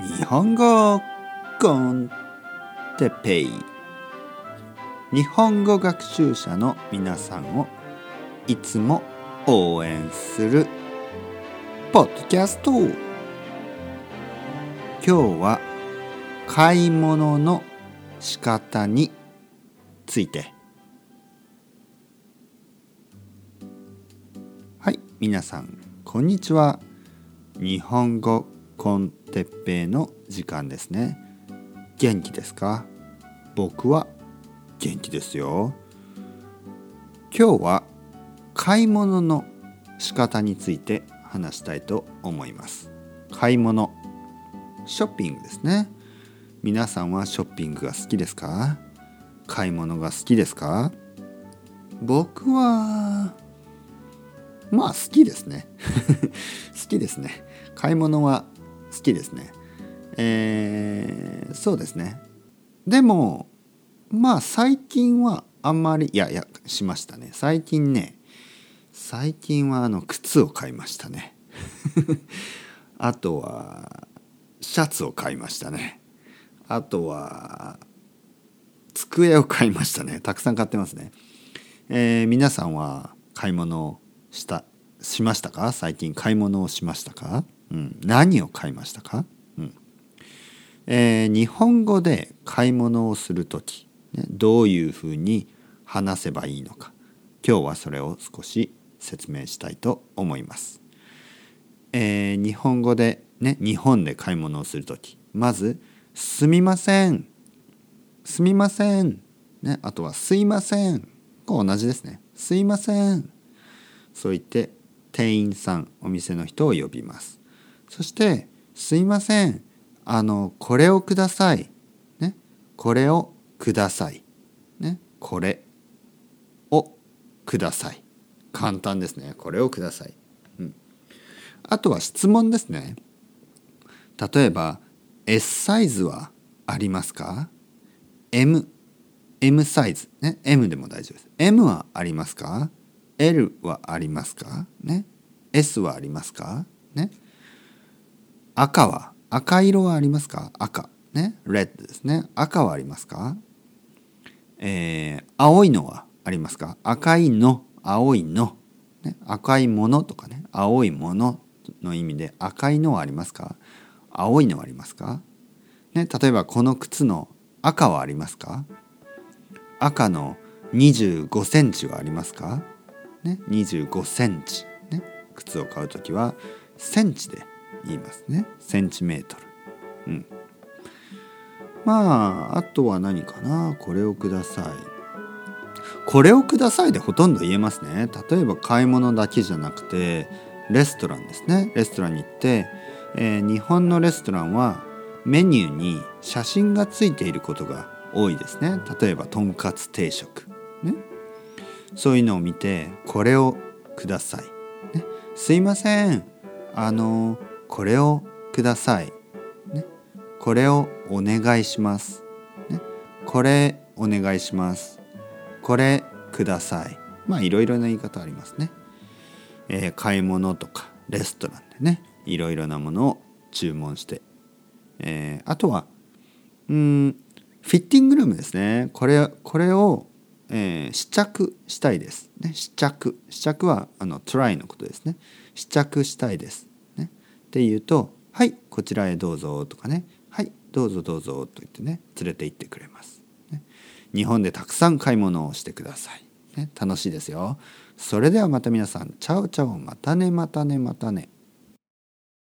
日本語コンテペイ。日本語学習者の皆さんをいつも応援するポッドキャスト。今日は買い物の仕方について。はい皆さんこんにちは。日本語コンテッペイの時間ですね。元気ですか？僕は元気ですよ。今日は買い物の仕方について話したいと思います。買い物ショッピングですね。皆さんはショッピングが好きですか？買い物が好きですか？僕はまあ好きですね。好きですね。買い物は好きですね。えー、そうですね。でもまあ最近はあんまりいやいやしましたね。最近ね最近はあの靴を買いましたね。あとはシャツを買いましたね。あとは机を買いましたね。たくさん買ってますね、えー、皆さんは買い物をしたしましたか？最近買い物をしましたか？うん、何を買いましたか、うん。えー、日本語で買い物をする時、ね、どういうふうに話せばいいのか。今日はそれを少し説明したいと思います。えー、日本語でね日本で買い物をする時まず「すみません」「すみません」ね、あとは「すいません」こう同じですね「すいません」そう言って店員さんお店の人を呼びます。そして「すいません。あのこれをください」ね「これをください」ね「これをください」簡単ですね。これをください、うん、あとは質問ですね。例えば S サイズはありますか？M M サイズ。ね。M でも大丈夫です。M はありますか？L はありますか？ね。S はありますか？ね。赤は赤色はありますか？赤。ね？red ですね。赤はありますか？えー、青いのはありますか？赤いの青いの、ね、赤いものとかね。青いものの意味で赤いのはありますか？青いのはありますか、ね、例えばこの靴の赤はありますか？赤の25センチはありますか、ね、25センチ、ね、靴を買う時はセンチで言いますね。センチメートル。うん。まああとは何かな。これをください。これをくださいでほとんど言えますね。例えば買い物だけじゃなくてレストランですね。レストランに行って、えー、日本のレストランはメニューに写真がついていることが多いですね。例えばとんかつ定食。ね。そういうのを見てこれをください、ね、すいません。あのこれをください、ね、これをお願いします、ね、これお願いします。これください。まあいろいろな言い方ありますね、えー、買い物とかレストランでねいろいろなものを注文して、えー、あとはうんフィッティングルームですね。これこれを、えー、試着したいです、ね、試着。試着はあのトライのことですね。試着したいです。って言うと「はいこちらへどうぞ」とかね「はいどうぞどうぞ」と言ってね連れて行ってくれます、ね、日本でたくさん買い物をしてください、ね、楽しいですよ。それではまた皆さんチャオチャオまたねまたねまたね。